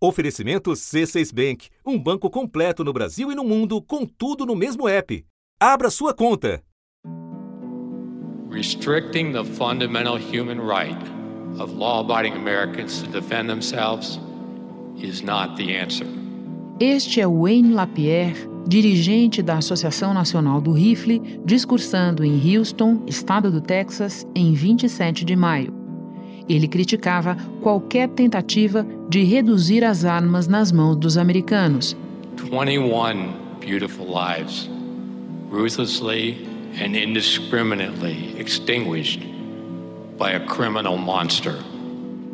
Oferecimento C6 Bank, um banco completo no Brasil e no mundo, com tudo no mesmo app. Abra sua conta. Restricting the fundamental human right of law-abiding Americans to defend themselves is not the answer. Este é Wayne Lapierre, dirigente da Associação Nacional do Rifle, discursando em Houston, estado do Texas, em 27 de maio. Ele criticava qualquer tentativa de reduzir as armas nas mãos dos americanos. 21 beautiful lives, ruthlessly and indiscriminately extinguished by a criminal monster.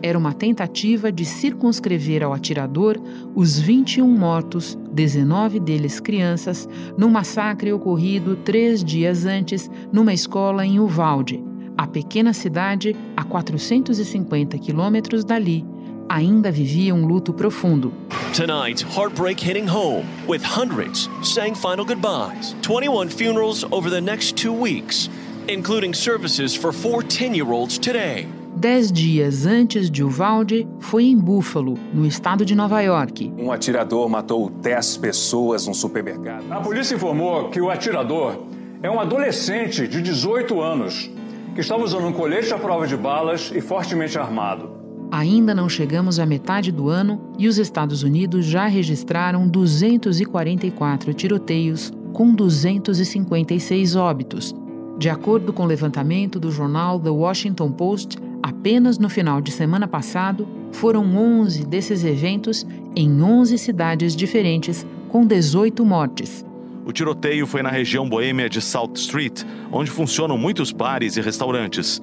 Era uma tentativa de circunscrever ao atirador os 21 mortos, 19 deles crianças, num massacre ocorrido três dias antes numa escola em Uvalde. A pequena cidade, a 450 quilômetros dali, ainda vivia um luto profundo. Tonight, heartbreak hitting home, with hundreds saying final goodbyes. 21 funerals over the next two weeks, including services for four 10-year-olds today. Dez dias antes de Uvalde, foi em Buffalo, no estado de Nova York. Um atirador matou 10 pessoas num supermercado. A polícia informou que o atirador é um adolescente de 18 anos que estava usando um colete à prova de balas e fortemente armado. Ainda não chegamos à metade do ano e os Estados Unidos já registraram 244 tiroteios, com 256 óbitos. De acordo com o levantamento do jornal The Washington Post, apenas no final de semana passado foram 11 desses eventos em 11 cidades diferentes, com 18 mortes. O tiroteio foi na região boêmia de South Street, onde funcionam muitos bares e restaurantes.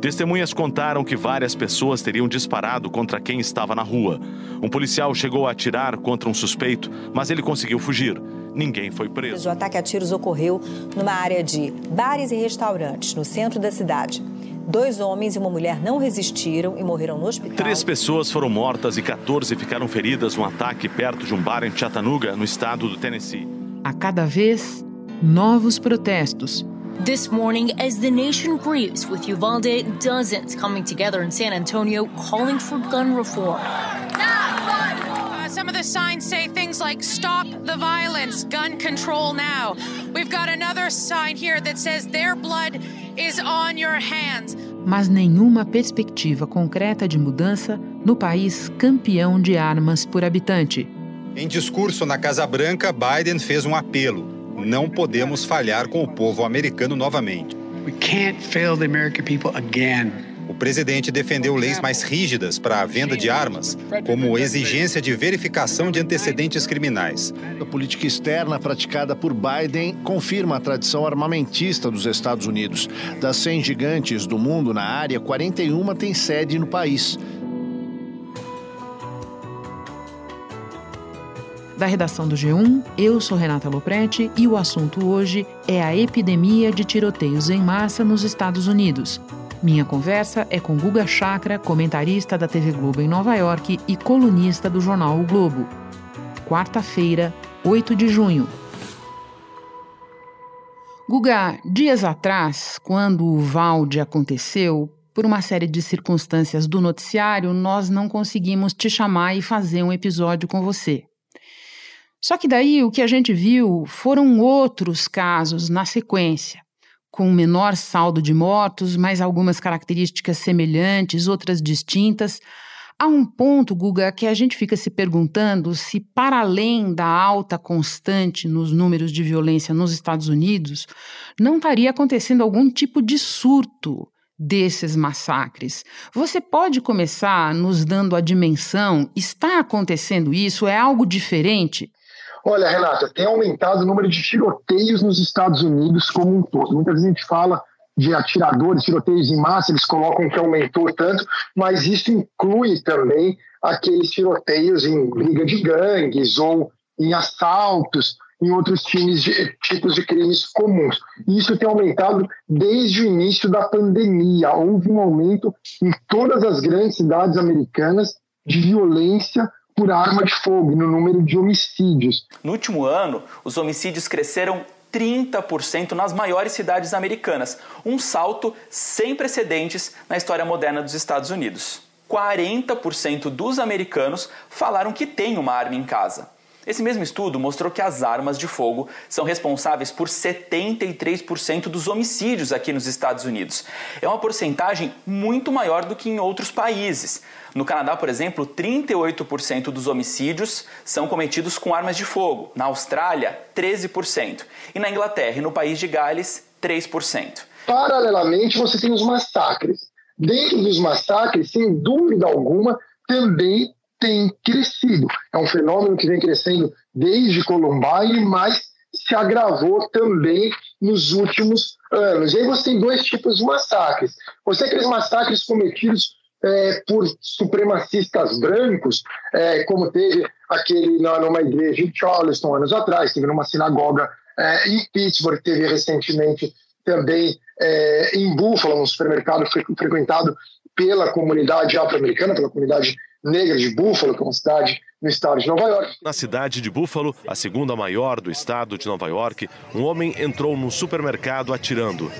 Testemunhas contaram que várias pessoas teriam disparado contra quem estava na rua. Um policial chegou a atirar contra um suspeito, mas ele conseguiu fugir. Ninguém foi preso. O ataque a tiros ocorreu numa área de bares e restaurantes no centro da cidade. Dois homens e uma mulher não resistiram e morreram no hospital. Três pessoas foram mortas e 14 ficaram feridas num ataque perto de um bar em Chattanooga, no estado do Tennessee. A cada vez, novos protestos. This morning, as the nation grieves with Uvalde, dozens coming together in San Antonio calling for gun reform. Uh, some of the signs say things like stop the violence, gun control now. We've got another sign here that says their blood is on your hands. Mas nenhuma perspectiva concreta de mudança no país campeão de armas por habitante. Em discurso na Casa Branca, Biden fez um apelo: não podemos falhar com o povo americano novamente. We can't fail the American people again. O presidente defendeu leis mais rígidas para a venda de armas, como exigência de verificação de antecedentes criminais. A política externa praticada por Biden confirma a tradição armamentista dos Estados Unidos. Das 100 gigantes do mundo na área, 41 têm sede no país. Da redação do G1, eu sou Renata Loprete e o assunto hoje é a epidemia de tiroteios em massa nos Estados Unidos. Minha conversa é com Guga Chakra, comentarista da TV Globo em Nova York e colunista do jornal O Globo. Quarta-feira, 8 de junho. Guga, dias atrás, quando o Valde aconteceu, por uma série de circunstâncias do noticiário, nós não conseguimos te chamar e fazer um episódio com você. Só que daí o que a gente viu foram outros casos na sequência, com menor saldo de mortos, mas algumas características semelhantes, outras distintas. Há um ponto, Guga, que a gente fica se perguntando se, para além da alta constante nos números de violência nos Estados Unidos, não estaria acontecendo algum tipo de surto desses massacres. Você pode começar nos dando a dimensão? Está acontecendo isso? É algo diferente? Olha, Renata, tem aumentado o número de tiroteios nos Estados Unidos como um todo. Muitas vezes a gente fala de atiradores, tiroteios em massa, eles colocam que aumentou tanto, mas isso inclui também aqueles tiroteios em briga de gangues ou em assaltos, em outros de, tipos de crimes comuns. Isso tem aumentado desde o início da pandemia. Houve um aumento em todas as grandes cidades americanas de violência por arma de fogo, no número de homicídios. No último ano, os homicídios cresceram 30% nas maiores cidades americanas, um salto sem precedentes na história moderna dos Estados Unidos. 40% dos americanos falaram que tem uma arma em casa. Esse mesmo estudo mostrou que as armas de fogo são responsáveis por 73% dos homicídios aqui nos Estados Unidos. É uma porcentagem muito maior do que em outros países. No Canadá, por exemplo, 38% dos homicídios são cometidos com armas de fogo. Na Austrália, 13%. E na Inglaterra e no país de Gales, 3%. Paralelamente, você tem os massacres. Dentro dos massacres, sem dúvida alguma, também tem crescido. É um fenômeno que vem crescendo desde Columbine, mas se agravou também nos últimos anos. E aí você tem dois tipos de massacres. Você tem aqueles massacres cometidos é, por supremacistas brancos, é, como teve aquele na, numa igreja em Charleston anos atrás, teve numa sinagoga é, em Pittsburgh, teve recentemente também é, em Buffalo, um supermercado frequentado pela comunidade afro-americana, pela comunidade negra de Buffalo, que é uma cidade no estado de Nova York. Na cidade de Buffalo, a segunda maior do estado de Nova York, um homem entrou num supermercado atirando.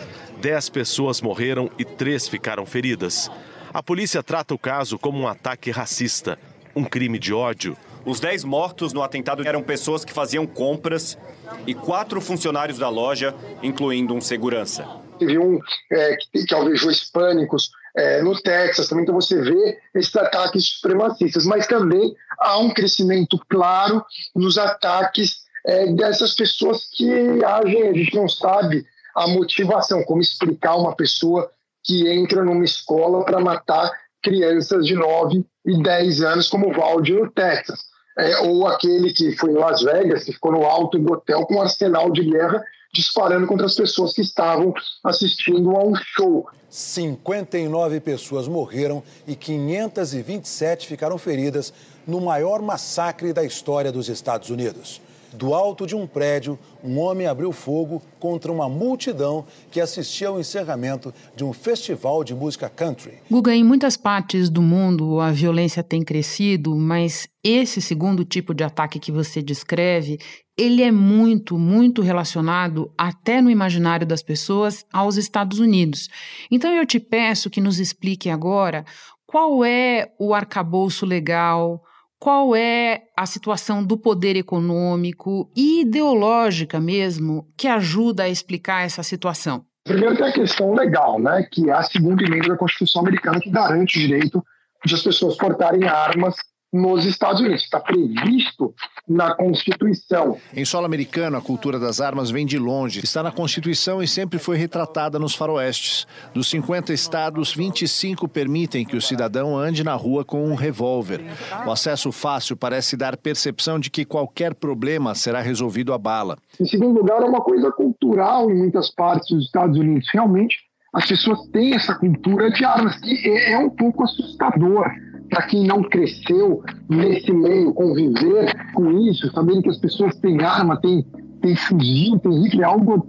Dez pessoas morreram e três ficaram feridas. A polícia trata o caso como um ataque racista, um crime de ódio. Os dez mortos no atentado eram pessoas que faziam compras e quatro funcionários da loja, incluindo um segurança. Teve um é, que, que alvejou hispânicos, é, no Texas também, então você vê esses ataques supremacistas, mas também há um crescimento claro nos ataques é, dessas pessoas que agem, a gente não sabe a motivação, como explicar uma pessoa que entra numa escola para matar crianças de 9 e 10 anos, como o Valde no Texas. É, ou aquele que foi em Las Vegas, que ficou no alto do hotel com um arsenal de guerra disparando contra as pessoas que estavam assistindo a um show. 59 pessoas morreram e 527 ficaram feridas no maior massacre da história dos Estados Unidos. Do alto de um prédio, um homem abriu fogo contra uma multidão que assistia ao encerramento de um festival de música country. Guga, em muitas partes do mundo a violência tem crescido, mas esse segundo tipo de ataque que você descreve, ele é muito, muito relacionado, até no imaginário das pessoas, aos Estados Unidos. Então eu te peço que nos explique agora qual é o arcabouço legal, qual é a situação do poder econômico e ideológica mesmo que ajuda a explicar essa situação? Primeiro tem a questão legal, né, que é a segunda emenda da Constituição americana que garante o direito de as pessoas portarem armas nos Estados Unidos. Está previsto na Constituição. Em solo americano, a cultura das armas vem de longe. Está na Constituição e sempre foi retratada nos faroestes. Dos 50 estados, 25 permitem que o cidadão ande na rua com um revólver. O acesso fácil parece dar percepção de que qualquer problema será resolvido a bala. Em segundo lugar, é uma coisa cultural em muitas partes dos Estados Unidos. Realmente, as pessoas têm essa cultura de armas, que é, é um pouco assustador para quem não cresceu nesse meio, conviver com isso, sabendo que as pessoas têm arma, têm, têm fuzil, têm rifle, é algo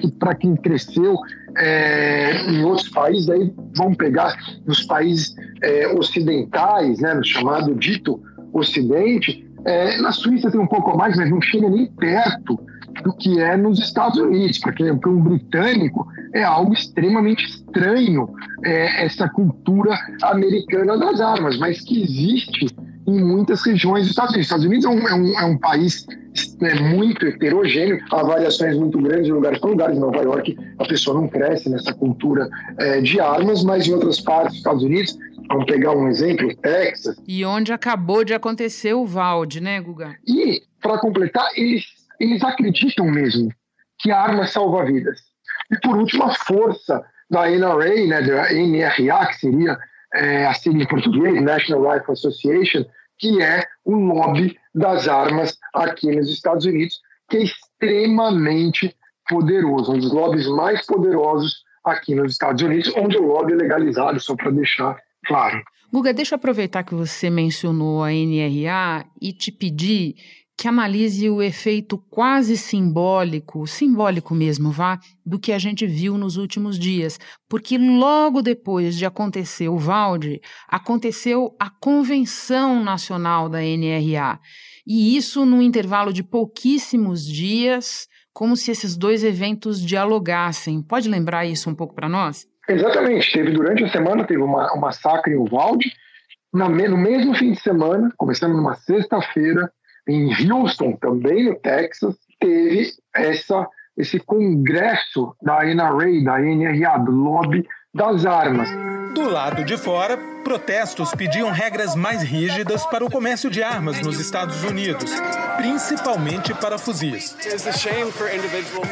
que para quem cresceu é, em outros países, aí vão pegar nos países é, ocidentais, né, no chamado dito Ocidente, é, na Suíça tem um pouco mais, mas não chega nem perto do que é nos Estados Unidos, porque para um britânico é algo extremamente estranho é, essa cultura americana das armas, mas que existe em muitas regiões dos Estados Unidos. Os Estados Unidos é um, é um, é um país é, muito heterogêneo, há variações muito grandes de lugares para lugares. Em Nova York, a pessoa não cresce nessa cultura é, de armas, mas em outras partes dos Estados Unidos, vamos pegar um exemplo, Texas. E onde acabou de acontecer o Valde, né, Guga? E, para completar, eles eles acreditam mesmo que a arma salva vidas. E por último, a força da NRA, né, da NRA, que seria é, a sigla em português, National Rifle Association, que é o lobby das armas aqui nos Estados Unidos, que é extremamente poderoso, um dos lobbies mais poderosos aqui nos Estados Unidos, onde o lobby é legalizado, só para deixar claro. Guga, deixa eu aproveitar que você mencionou a NRA e te pedir que analise o efeito quase simbólico, simbólico mesmo, vá, do que a gente viu nos últimos dias, porque logo depois de acontecer o Valde, aconteceu a convenção nacional da NRA. E isso num intervalo de pouquíssimos dias, como se esses dois eventos dialogassem. Pode lembrar isso um pouco para nós? Exatamente. Teve durante a semana teve uma, um massacre em Uvalde, no mesmo fim de semana, começando numa sexta-feira, em Houston, também no Texas, teve essa, esse congresso da NRA, da NRA, do lobby das armas. Do lado de fora, protestos pediam regras mais rígidas para o comércio de armas nos Estados Unidos, principalmente para fuzis.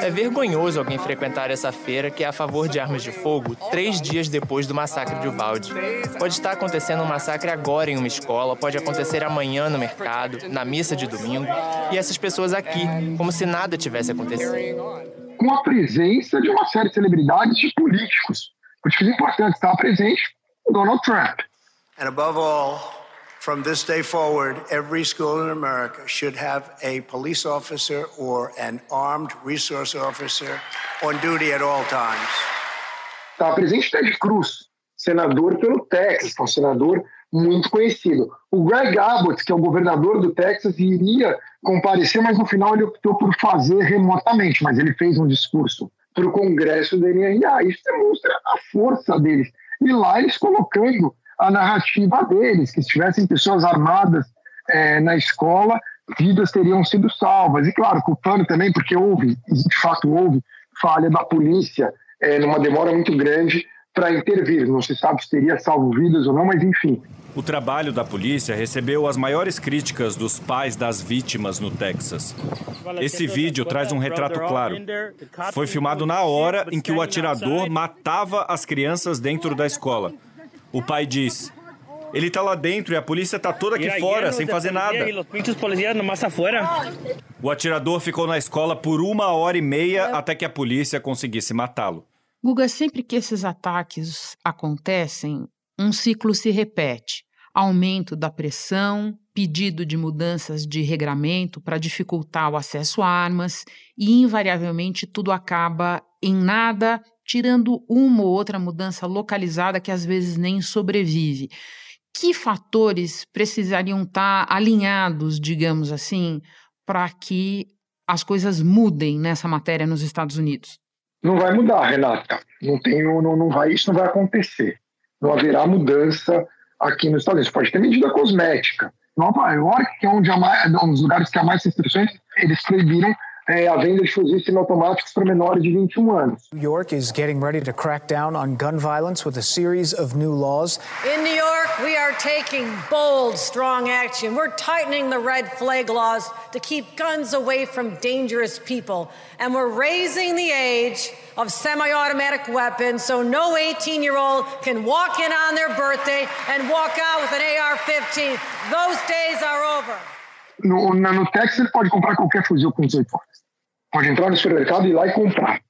É vergonhoso alguém frequentar essa feira que é a favor de armas de fogo três dias depois do massacre de Uvalde. Pode estar acontecendo um massacre agora em uma escola, pode acontecer amanhã no mercado, na missa de domingo, e essas pessoas aqui, como se nada tivesse acontecido. Com a presença de uma série de celebridades e políticos políticos importantes estava presente o Donald Trump. And above all, from this day forward, every school in America should have a police officer or an armed resource officer on duty at all times. Estava presente Ted Cruz, senador pelo Texas, um senador muito conhecido. O Greg Abbott, que é o governador do Texas, iria comparecer, mas no final ele optou por fazer remotamente, mas ele fez um discurso para o Congresso da NRA. Isso demonstra a força deles. E lá eles colocando a narrativa deles, que se tivessem pessoas armadas é, na escola, vidas teriam sido salvas. E claro, culpando também, porque houve, de fato houve, falha da polícia, é, numa demora muito grande para intervir. Não se sabe se teria salvo vidas ou não, mas enfim, o trabalho da polícia recebeu as maiores críticas dos pais das vítimas no Texas. Esse vídeo traz um retrato claro. Foi filmado na hora em que o atirador matava as crianças dentro da escola. O pai diz: ele está lá dentro e a polícia está toda aqui fora, sem fazer nada. O atirador ficou na escola por uma hora e meia até que a polícia conseguisse matá-lo. Guga, sempre que esses ataques acontecem, um ciclo se repete: aumento da pressão, pedido de mudanças de regramento para dificultar o acesso a armas, e invariavelmente tudo acaba em nada, tirando uma ou outra mudança localizada que às vezes nem sobrevive. Que fatores precisariam estar tá alinhados, digamos assim, para que as coisas mudem nessa matéria nos Estados Unidos? Não vai mudar, Renata. Não tenho, não, não vai, isso não vai acontecer não haverá mudança aqui nos Estados Unidos. Pode ter medida cosmética. Nova York, que é onde mais, um dos lugares que há mais restrições, eles proibiram é, a venda de fuzis semiautomáticos para menores de 21 um anos. New York is getting ready to crack down on gun violence with a series of new laws. In New York, we are taking bold, strong action. We're tightening the red flag laws to keep guns away from dangerous people, and we're raising the age of semi-automatic weapons so no 18-year-old can walk in on their birthday and walk out with an AR-15. Those days are over. No, no Texas, ele pode comprar qualquer fuzil com 18 horas. Pode entrar no supermercado e ir lá e comprar.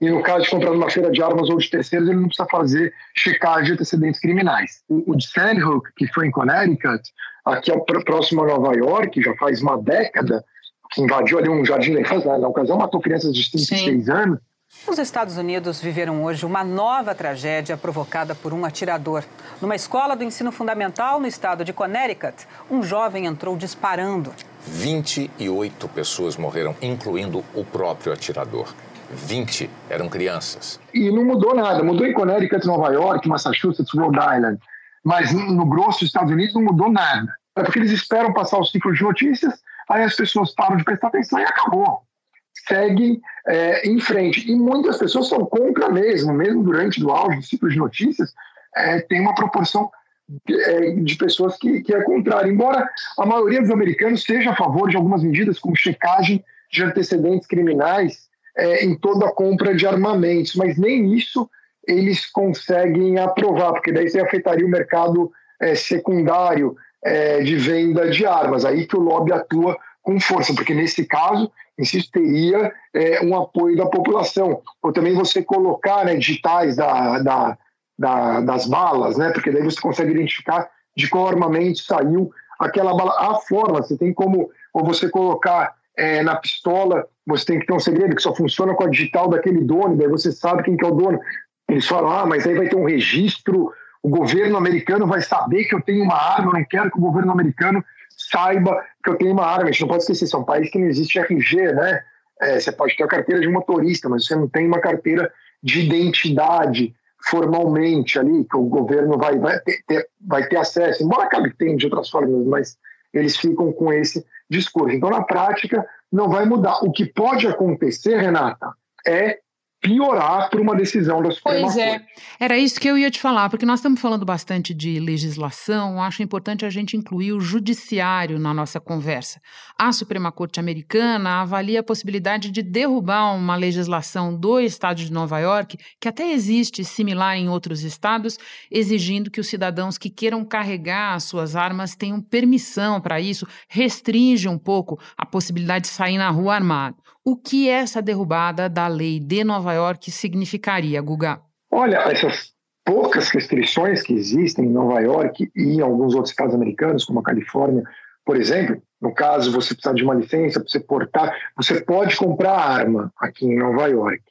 E no caso de comprar numa feira de armas ou de terceiros, ele não precisa fazer checagem de antecedentes criminais. O, o de Sandhook, que foi em Connecticut, aqui é próximo a Nova York, já faz uma década, que invadiu ali um jardim da infância, na ocasião matou crianças de 5 e 6 anos, os Estados Unidos viveram hoje uma nova tragédia provocada por um atirador. Numa escola do ensino fundamental no estado de Connecticut, um jovem entrou disparando. 28 pessoas morreram, incluindo o próprio atirador. 20 eram crianças. E não mudou nada. Mudou em Connecticut, Nova York, Massachusetts, Rhode Island. Mas no grosso dos Estados Unidos não mudou nada. É porque eles esperam passar o ciclo de notícias, aí as pessoas param de prestar atenção e acabou segue é, em frente. E muitas pessoas são contra mesmo, mesmo durante o auge do ciclo de notícias, é, tem uma proporção de, é, de pessoas que, que é contrária. Embora a maioria dos americanos seja a favor de algumas medidas, como checagem de antecedentes criminais é, em toda a compra de armamentos, mas nem isso eles conseguem aprovar, porque daí você afetaria o mercado é, secundário é, de venda de armas, aí que o lobby atua com força, porque nesse caso insisto, teria é, um apoio da população. Ou também você colocar né, digitais da, da, da, das balas, né, porque daí você consegue identificar de qual armamento saiu aquela bala. A forma, você tem como, ou você colocar é, na pistola, você tem que ter um segredo que só funciona com a digital daquele dono, daí você sabe quem que é o dono. Eles falam, ah, mas aí vai ter um registro, o governo americano vai saber que eu tenho uma arma, eu não quero que o governo americano saiba que eu tenho uma arma. A gente não pode esquecer, são é um país que não existe RG, né? É, você pode ter a carteira de motorista, mas você não tem uma carteira de identidade formalmente ali, que o governo vai, vai, ter, vai ter acesso, embora acabe tendo de outras formas, mas eles ficam com esse discurso. Então, na prática, não vai mudar. O que pode acontecer, Renata, é piorar por uma decisão da Suprema pois Corte. é. Era isso que eu ia te falar, porque nós estamos falando bastante de legislação, acho importante a gente incluir o judiciário na nossa conversa. A Suprema Corte Americana avalia a possibilidade de derrubar uma legislação do estado de Nova York, que até existe similar em outros estados, exigindo que os cidadãos que queiram carregar as suas armas tenham permissão para isso, restringe um pouco a possibilidade de sair na rua armado. O que essa derrubada da lei de Nova York significaria, Guga? Olha, essas poucas restrições que existem em Nova York e em alguns outros estados americanos, como a Califórnia, por exemplo, no caso você precisa de uma licença para você portar, você pode comprar arma aqui em Nova York.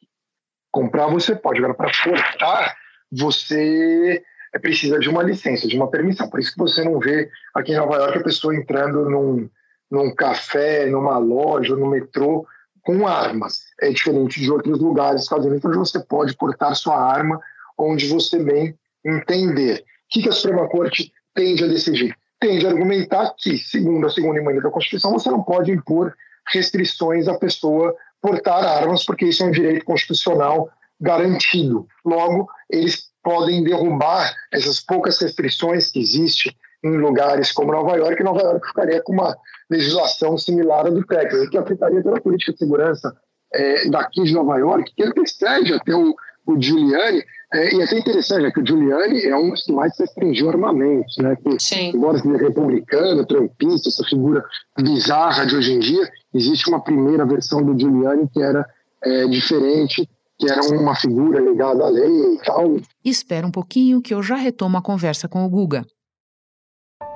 Comprar você pode, agora para portar você precisa de uma licença, de uma permissão. Por isso que você não vê aqui em Nova York a pessoa entrando num, num café, numa loja, no metrô com armas. É diferente de outros lugares dos Estados Unidos, onde você pode portar sua arma onde você bem entender. O que a Suprema Corte tende a decidir? Tende a argumentar que, segundo a segunda emenda da Constituição, você não pode impor restrições à pessoa portar armas, porque isso é um direito constitucional garantido. Logo, eles podem derrubar essas poucas restrições que existem em lugares como Nova York, Nova York ficaria com uma legislação similar à do Texas, que afetaria toda a política de segurança é, daqui de Nova York, que antecede até o, o Giuliani, é, e é até interessante, né, que o Giuliani é um dos que mais restringiu armamentos, né, que, Sim. embora seja republicano, trampista, essa figura bizarra de hoje em dia, existe uma primeira versão do Giuliani que era é, diferente, que era uma figura ligada à lei e tal. Espera um pouquinho que eu já retomo a conversa com o Guga.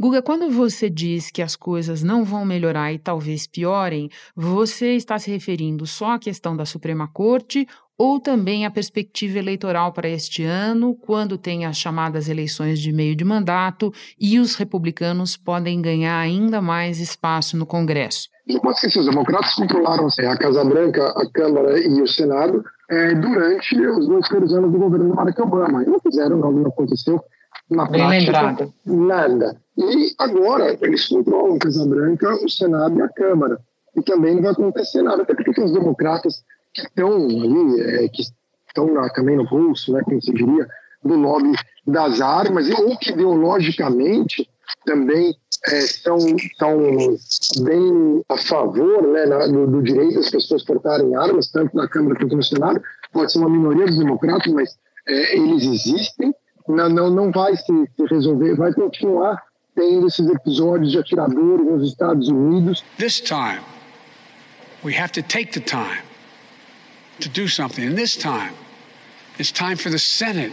Guga, quando você diz que as coisas não vão melhorar e talvez piorem, você está se referindo só à questão da Suprema Corte ou também à perspectiva eleitoral para este ano, quando tem as chamadas eleições de meio de mandato e os republicanos podem ganhar ainda mais espaço no Congresso? Pode esquecer, os democratas controlaram assim, a Casa Branca, a Câmara e o Senado é, durante os dois primeiros anos do governo do Barack Obama. E não fizeram, não aconteceu na Bem prática lembrado. nada. E agora eles controlam a Casa Branca, o Senado e a Câmara. E também não vai acontecer nada, até porque os democratas que estão ali, é, que estão na, também no bolso, né, como se diria, do lobby das armas, e, ou que ideologicamente também é, são, são bem a favor né, na, do, do direito das pessoas portarem armas, tanto na Câmara quanto no Senado. Pode ser uma minoria dos democratas, mas é, eles existem. Não, não, não vai se, se resolver, vai continuar tendo esses episódios de atiradores nos Estados Unidos. This time, we have to take the time to do something. And this time, it's time for the Senate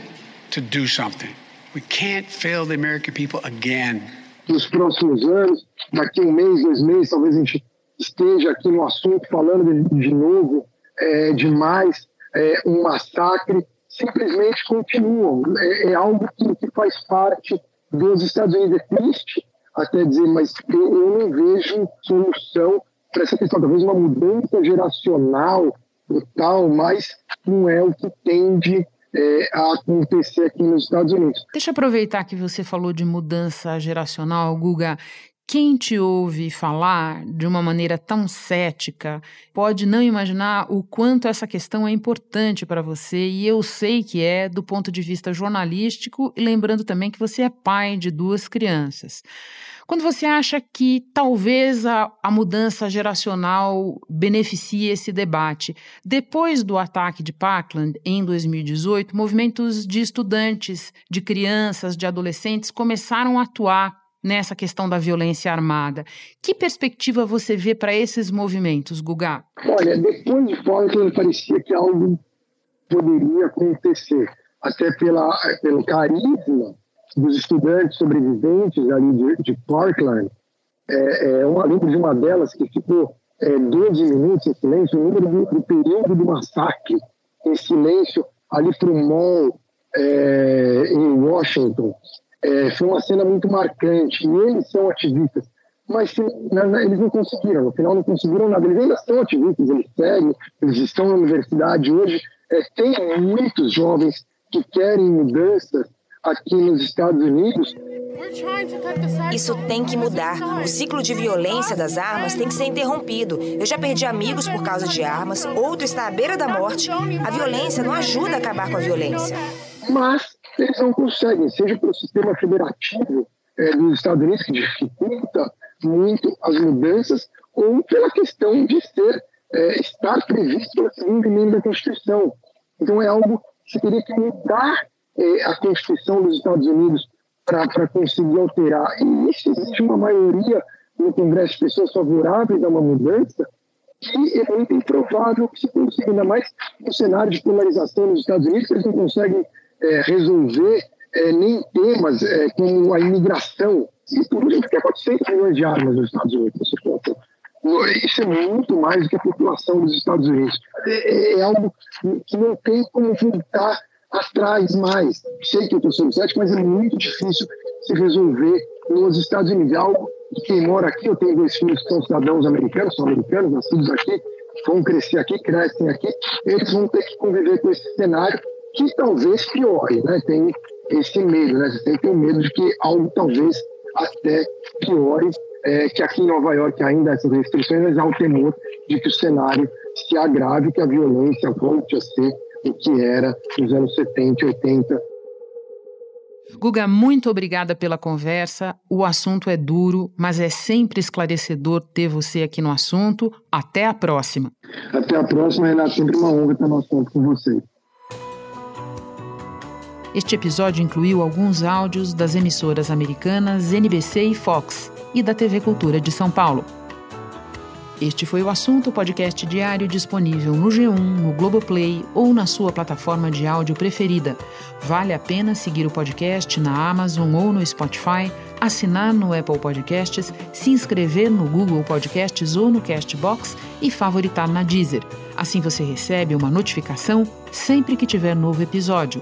to do something. We can't fail the American people again. nos próximos anos, daqui um mês, dois meses, talvez a gente esteja aqui no assunto falando de, de novo é, de mais é, um massacre, simplesmente continuam. É, é algo que, que, faz parte dos Estados Unidos. É triste até dizer, mas eu, eu não vejo solução para essa questão. Talvez uma mudança geracional tal, mas não é o que tende é, a acontecer aqui nos Estados Unidos. Deixa eu aproveitar que você falou de mudança geracional, Guga. Quem te ouve falar de uma maneira tão cética pode não imaginar o quanto essa questão é importante para você, e eu sei que é do ponto de vista jornalístico, e lembrando também que você é pai de duas crianças. Quando você acha que talvez a, a, mudança geracional beneficie esse debate? Depois do ataque de Parkland, em 2018, movimentos de estudantes, de crianças, de adolescentes começaram a atuar nessa questão da violência armada. Que perspectiva você vê para esses movimentos, Guga? Olha, depois de Parkland parecia que algo poderia acontecer, até pela, pelo carisma dos estudantes sobreviventes ali de, de Parkland. É, é, eu lembro de uma delas que ficou é, 12 minutos em silêncio, o número do, do período do massacre em silêncio ali para o mall é, em Washington. É, foi uma cena muito marcante. E eles são ativistas, mas se, na, eles não conseguiram. No final, não conseguiram nada. Eles ainda são ativistas, eles seguem, eles estão na universidade hoje. É, tem muitos jovens que querem mudanças aqui nos Estados Unidos. Isso tem que mudar. O ciclo de violência das armas tem que ser interrompido. Eu já perdi amigos por causa de armas, outro está à beira da morte. A violência não ajuda a acabar com a violência. Mas eles não conseguem, seja pelo sistema federativo é, dos Estados Unidos, que dificulta muito as mudanças, ou pela questão de ser, é, estar previsto pela segunda emenda da Constituição. Então é algo que se teria que mudar é, a Constituição dos Estados Unidos para conseguir alterar. E isso existe uma maioria no Congresso de pessoas favoráveis a uma mudança que é muito improvável que se consiga, ainda mais no cenário de polarização nos Estados Unidos, eles não conseguem é, resolver é, nem temas é, como a imigração. E por último, porque 400 milhões de armas nos Estados Unidos. Isso é muito mais do que a população dos Estados Unidos. É, é algo que não tem como voltar atrás mais. Sei que eu estou sendo cético, mas é muito difícil se resolver nos Estados Unidos. É algo que quem mora aqui, eu tenho dois filhos que são cidadãos americanos, são americanos, nascidos aqui, vão crescer aqui, crescem aqui, eles vão ter que conviver com esse cenário que talvez piore, né? Tem esse medo, né? Você tem que ter medo de que algo talvez até piore, é, que aqui em Nova York ainda essas restrições, mas há o temor de que o cenário se agrave, que a violência volte a ser o que era nos anos 70 e 80. Guga, muito obrigada pela conversa. O assunto é duro, mas é sempre esclarecedor ter você aqui no assunto. Até a próxima. Até a próxima, Renato. Sempre uma honra estar no assunto com você. Este episódio incluiu alguns áudios das emissoras americanas NBC e Fox e da TV Cultura de São Paulo. Este foi o assunto podcast diário disponível no G1, no Globoplay ou na sua plataforma de áudio preferida. Vale a pena seguir o podcast na Amazon ou no Spotify, assinar no Apple Podcasts, se inscrever no Google Podcasts ou no Castbox e favoritar na Deezer. Assim você recebe uma notificação sempre que tiver novo episódio.